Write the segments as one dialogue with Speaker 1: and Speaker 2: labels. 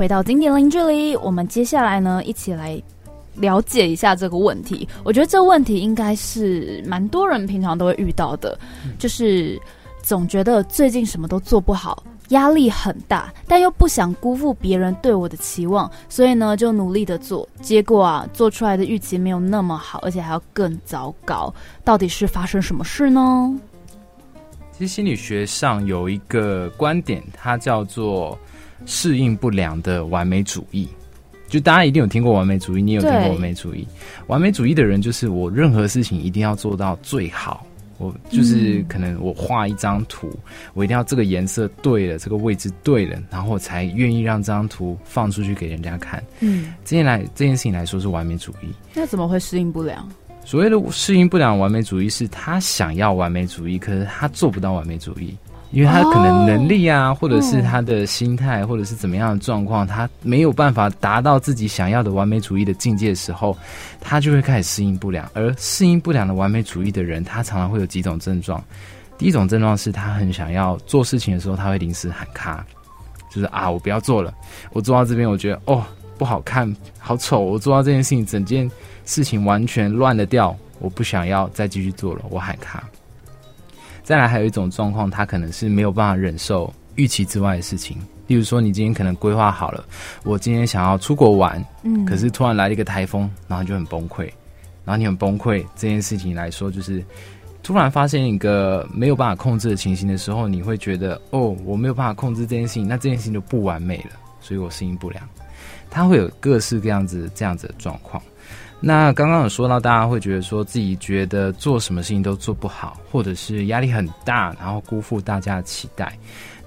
Speaker 1: 回到经典零距离，我们接下来呢，一起来了解一下这个问题。我觉得这个问题应该是蛮多人平常都会遇到的，就是总觉得最近什么都做不好，压力很大，但又不想辜负别人对我的期望，所以呢，就努力的做，结果啊，做出来的预期没有那么好，而且还要更糟糕。到底是发生什么事呢？
Speaker 2: 其实心理学上有一个观点，它叫做适应不良的完美主义。就大家一定有听过完美主义，你有听过完美主义？完美主义的人就是我任何事情一定要做到最好。我就是可能我画一张图，我一定要这个颜色对了，这个位置对了，然后我才愿意让这张图放出去给人家看。嗯，这件来这件事情来说是完美主义。
Speaker 1: 那怎么会适应不良？
Speaker 2: 所谓的适应不良完美主义，是他想要完美主义，可是他做不到完美主义，因为他可能能力啊，或者是他的心态，或者是怎么样的状况，他没有办法达到自己想要的完美主义的境界的时候，他就会开始适应不良。而适应不良的完美主义的人，他常常会有几种症状。第一种症状是他很想要做事情的时候，他会临时喊卡，就是啊，我不要做了，我做到这边，我觉得哦不好看，好丑，我做到这件事情，整件。事情完全乱了掉，我不想要再继续做了，我喊卡。再来，还有一种状况，他可能是没有办法忍受预期之外的事情。例如说，你今天可能规划好了，我今天想要出国玩，嗯，可是突然来了一个台风，然后就很崩溃，然后你很崩溃。这件事情来说，就是突然发现一个没有办法控制的情形的时候，你会觉得，哦，我没有办法控制这件事情，那这件事情就不完美了，所以我适应不良。他会有各式各样子这样子的状况。那刚刚有说到，大家会觉得说自己觉得做什么事情都做不好，或者是压力很大，然后辜负大家的期待。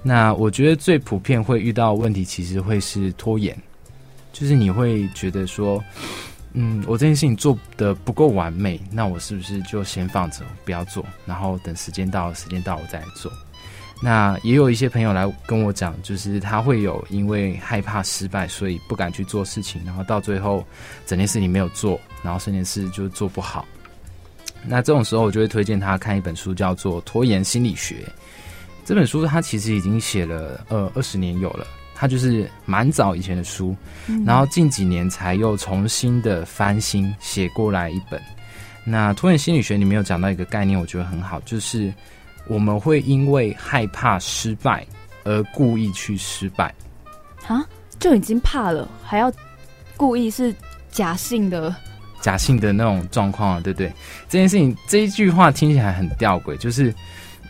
Speaker 2: 那我觉得最普遍会遇到问题，其实会是拖延，就是你会觉得说，嗯，我这件事情做的不够完美，那我是不是就先放着不要做，然后等时间到了，时间到我再来做。那也有一些朋友来跟我讲，就是他会有因为害怕失败，所以不敢去做事情，然后到最后整件事情没有做，然后这件事就做不好。那这种时候，我就会推荐他看一本书，叫做《拖延心理学》。这本书他其实已经写了呃二十年有了，他就是蛮早以前的书，然后近几年才又重新的翻新写过来一本。那拖延心理学里面有讲到一个概念，我觉得很好，就是。我们会因为害怕失败而故意去失败
Speaker 1: 啊？就已经怕了，还要故意是假性的、
Speaker 2: 假性的那种状况啊，对不对？这件事情这一句话听起来很吊诡，就是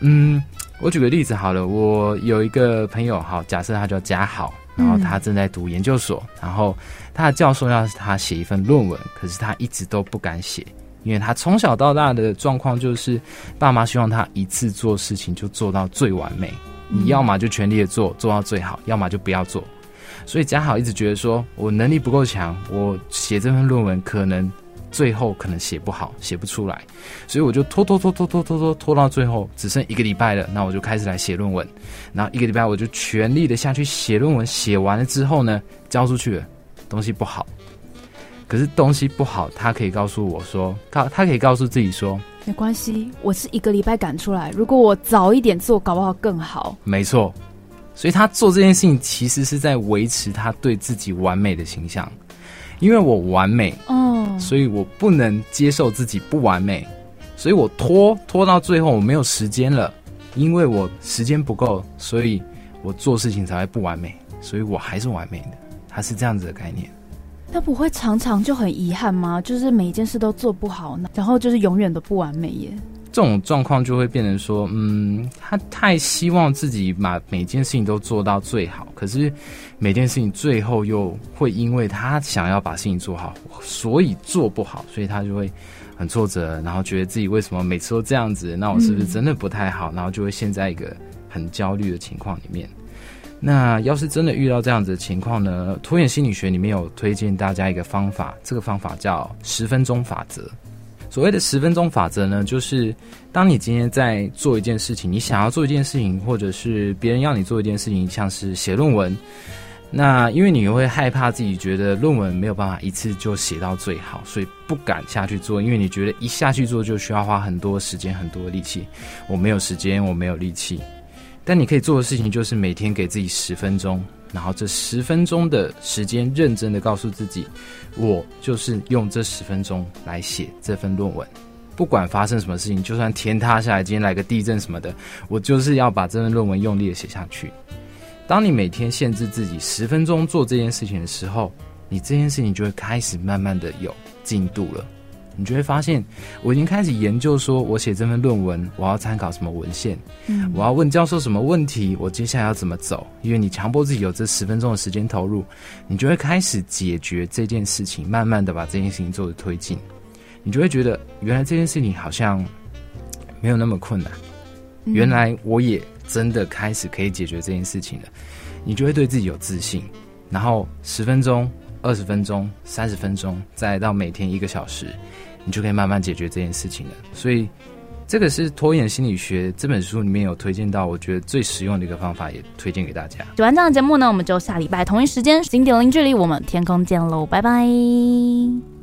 Speaker 2: 嗯，我举个例子好了，我有一个朋友，好，假设他叫嘉豪，然后他正在读研究所，然后他的教授要他写一份论文，可是他一直都不敢写。因为他从小到大的状况就是，爸妈希望他一次做事情就做到最完美，你要么就全力的做，做到最好，要么就不要做。所以嘉豪一直觉得说，我能力不够强，我写这份论文可能最后可能写不好，写不出来，所以我就拖拖拖拖拖拖拖拖到最后只剩一个礼拜了，那我就开始来写论文，然后一个礼拜我就全力的下去写论文，写完了之后呢，交出去了，东西不好。可是东西不好，他可以告诉我说，他他可以告诉自己说，
Speaker 1: 没关系，我是一个礼拜赶出来。如果我早一点做，搞不好更好。
Speaker 2: 没错，所以他做这件事情其实是在维持他对自己完美的形象。因为我完美，哦，所以我不能接受自己不完美，所以我拖拖到最后我没有时间了，因为我时间不够，所以我做事情才会不完美，所以我还是完美的。他是这样子的概念。
Speaker 1: 他不会常常就很遗憾吗？就是每一件事都做不好，然后就是永远都不完美耶。
Speaker 2: 这种状况就会变成说，嗯，他太希望自己把每件事情都做到最好，可是每件事情最后又会因为他想要把事情做好，所以做不好，所以他就会很挫折，然后觉得自己为什么每次都这样子？那我是不是真的不太好？然后就会陷在一个很焦虑的情况里面。那要是真的遇到这样子的情况呢？拖延心理学里面有推荐大家一个方法，这个方法叫十分钟法则。所谓的十分钟法则呢，就是当你今天在做一件事情，你想要做一件事情，或者是别人要你做一件事情，像是写论文，那因为你会害怕自己觉得论文没有办法一次就写到最好，所以不敢下去做，因为你觉得一下去做就需要花很多时间、很多力气。我没有时间，我没有力气。但你可以做的事情就是每天给自己十分钟，然后这十分钟的时间，认真的告诉自己，我就是用这十分钟来写这份论文。不管发生什么事情，就算天塌下来，今天来个地震什么的，我就是要把这份论文用力的写下去。当你每天限制自己十分钟做这件事情的时候，你这件事情就会开始慢慢的有进度了。你就会发现，我已经开始研究，说我写这份论文，我要参考什么文献，嗯，我要问教授什么问题，我接下来要怎么走？因为你强迫自己有这十分钟的时间投入，你就会开始解决这件事情，慢慢的把这件事情做的推进。你就会觉得，原来这件事情好像没有那么困难。原来我也真的开始可以解决这件事情了。你就会对自己有自信。然后十分钟、二十分钟、三十分钟，再到每天一个小时，你就可以慢慢解决这件事情了。所以，这个是拖延心理学这本书里面有推荐到，我觉得最实用的一个方法，也推荐给大家。
Speaker 1: 喜欢这样的节目呢，我们就下礼拜同一时间，经典零距离，我们天空见喽，拜拜。